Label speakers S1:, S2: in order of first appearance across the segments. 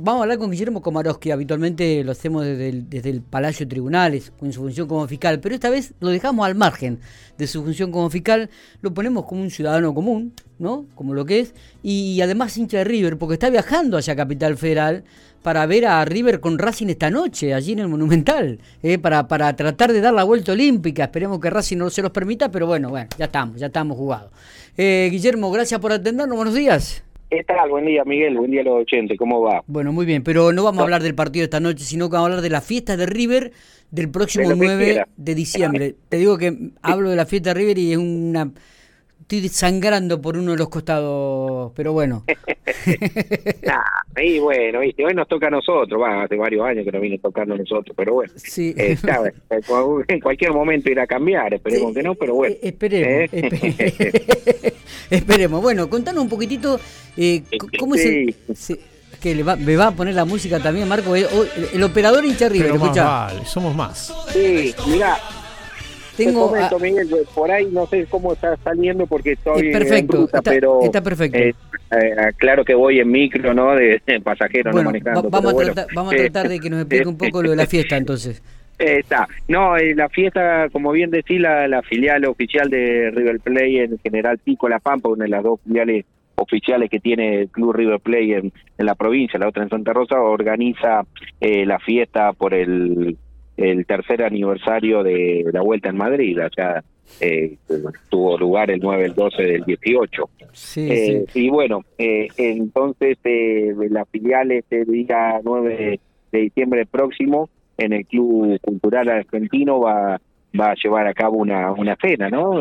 S1: vamos a hablar con Guillermo Komarowski, habitualmente lo hacemos desde el, desde el Palacio de Tribunales, con su función como fiscal, pero esta vez lo dejamos al margen de su función como fiscal, lo ponemos como un ciudadano común, ¿no? Como lo que es, y además hincha de River, porque está viajando hacia Capital Federal para ver a River con Racing esta noche, allí en el Monumental, eh, para, para tratar de dar la vuelta olímpica. Esperemos que Racing no se los permita, pero bueno, bueno, ya estamos, ya estamos jugados. Eh, Guillermo, gracias por atendernos, buenos días.
S2: ¿Qué tal? Buen día, Miguel. Buen día a los 80. ¿Cómo va?
S1: Bueno, muy bien, pero no vamos a hablar del partido esta noche, sino que vamos a hablar de la fiesta de River del próximo 9 de diciembre. Te digo que hablo de la fiesta de River y es una estoy sangrando por uno de los costados, pero bueno.
S2: nah, y bueno, ¿viste? hoy nos toca a nosotros, va, hace varios años que nos viene tocando a nosotros, pero bueno. Sí. Eh, en cualquier momento irá a cambiar, esperemos que no, pero bueno.
S1: Eh, esperemos, ¿Eh? esperemos. Bueno, contanos un poquitito eh, cómo es el... que le va, me va a poner la música también, Marco. El, operador hincha River,
S3: escucha. Vale, somos más.
S2: Sí, mira, tengo momento, Miguel, por ahí no sé cómo está saliendo porque estoy
S1: perfecto, en ruta,
S2: está, pero
S1: está perfecto. Eh,
S2: eh, claro que voy en micro, ¿no? De, pasajero, no manejando.
S1: vamos, a tratar, vamos a tratar de que nos explique un poco lo de la fiesta, entonces.
S2: Está. No, eh, la fiesta, como bien decía, la, la, filial oficial de River Play en General Pico La Pampa, una de las dos filiales oficiales que tiene el Club River Play en, en la provincia, la otra en Santa Rosa, organiza eh, la fiesta por el el tercer aniversario de la Vuelta en Madrid, o sea, eh, tuvo lugar el 9, el 12 del 18. Eh, y bueno, eh, entonces eh, la filial este día 9 de diciembre próximo en el Club Cultural Argentino va, va a llevar a cabo una, una cena, ¿no?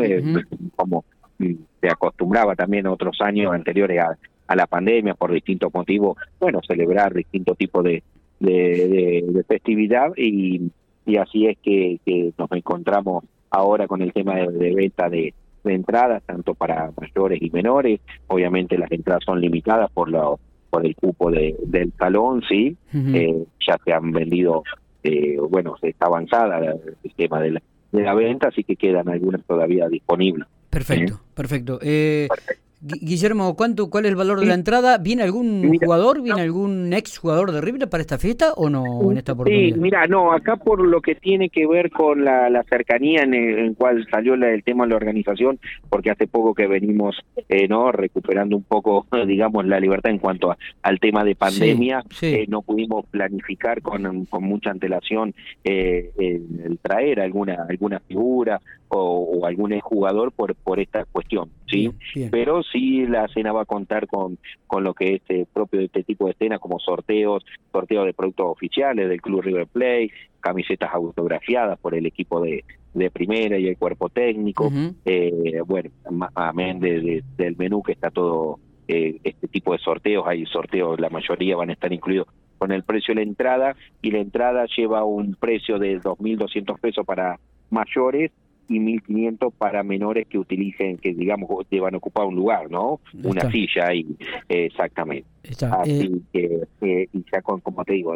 S2: como se acostumbraba también otros años anteriores a, a la pandemia por distintos motivos, bueno, celebrar distintos tipos de, de, de festividad y y así es que, nos encontramos ahora con el tema de, venta de, entradas, tanto para mayores y menores. Obviamente las entradas son limitadas por, lo, por el cupo de, del salón, sí. eh, ya se han vendido, eh, bueno, se está avanzada el tema de la, de la venta, así que quedan algunas todavía disponibles.
S1: Perfecto, ¿Eh? perfecto. Eh, perfecto. Guillermo, ¿cuánto, ¿cuál es el valor de la entrada? ¿Viene algún jugador, viene algún ex jugador de River para esta fiesta o no en esta oportunidad?
S2: Sí, mira, no, acá por lo que tiene que ver con la, la cercanía en el cual salió el tema de la organización, porque hace poco que venimos eh, no recuperando un poco, digamos, la libertad en cuanto al tema de pandemia, eh, no pudimos planificar con, con mucha antelación eh, el, traer alguna alguna figura o, algún jugador por por esta cuestión, sí, pero sí la cena va a contar con, con lo que es eh, propio de este tipo de escenas, como sorteos, sorteos de productos oficiales del Club River Play, camisetas autografiadas por el equipo de, de primera y el cuerpo técnico, eh, bueno, amén de, del menú que está todo eh, este tipo de sorteos, hay sorteos, la mayoría van a estar incluidos con el precio de la entrada y la entrada lleva un precio de 2.200 pesos para mayores y 1.500 para menores que utilicen, que digamos, llevan a ocupar un lugar, ¿no? Una silla y exactamente. Así eh, que, eh, y ya con, como te digo,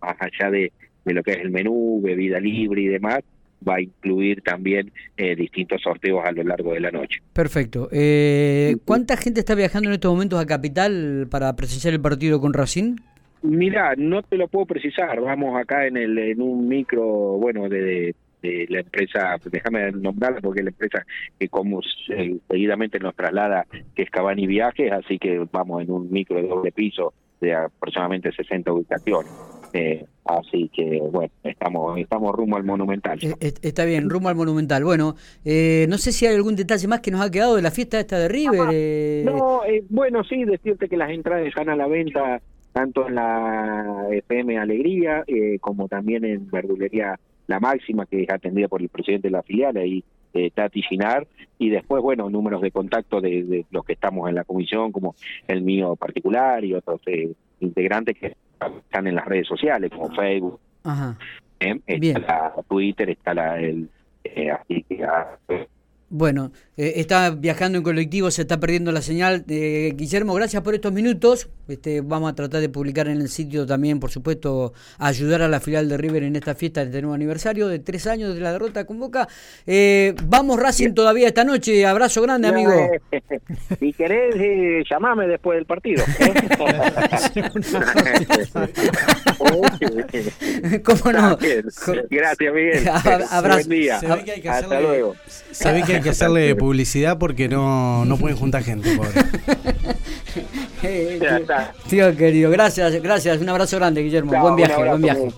S2: más allá de, de lo que es el menú, bebida libre y demás, va a incluir también eh, distintos sorteos a lo largo de la noche.
S1: Perfecto. Eh, ¿Cuánta gente está viajando en estos momentos a Capital para presenciar el partido con Racing?
S2: Mira, no te lo puedo precisar. Vamos acá en el en un micro, bueno, de de la empresa, déjame nombrarla porque la empresa que como eh, seguidamente nos traslada, que es Cabani Viajes, así que vamos en un micro de doble piso de aproximadamente 60 ubicaciones. Eh, así que bueno, estamos estamos rumbo al Monumental.
S1: Eh, está bien, rumbo al Monumental. Bueno, no sé si hay algún detalle más que nos ha quedado de la fiesta esta de River.
S2: No, bueno, sí, decirte que las entradas están a la venta tanto en la FM Alegría como también en Verdulería la máxima que es atendida por el presidente de la filial, ahí eh, Tati Ginar, y después, bueno, números de contacto de, los que estamos en la comisión, como el mío particular y otros eh, integrantes que están en las redes sociales, como Facebook, Ajá. Eh, está la Twitter, está la el, así que ah,
S1: Bueno, eh, está viajando en colectivo, se está perdiendo la señal. Eh, Guillermo, gracias por estos minutos. Este, vamos a tratar de publicar en el sitio también, por supuesto, ayudar a la filial de River en esta fiesta de este nuevo aniversario de tres años de la derrota con Boca. Eh, vamos Racing todavía esta noche. Abrazo grande, amigo.
S2: si querés, llamame después del partido.
S1: ¿Cómo no?
S2: Gracias, Miguel.
S1: Abrazo.
S2: Buen día. Hasta luego.
S3: Se ve que hay que hacerle publicidad porque no, no pueden juntar gente, pobre.
S1: tío, tío, querido, gracias, gracias. Un abrazo grande, Guillermo. buen viaje, buen viaje.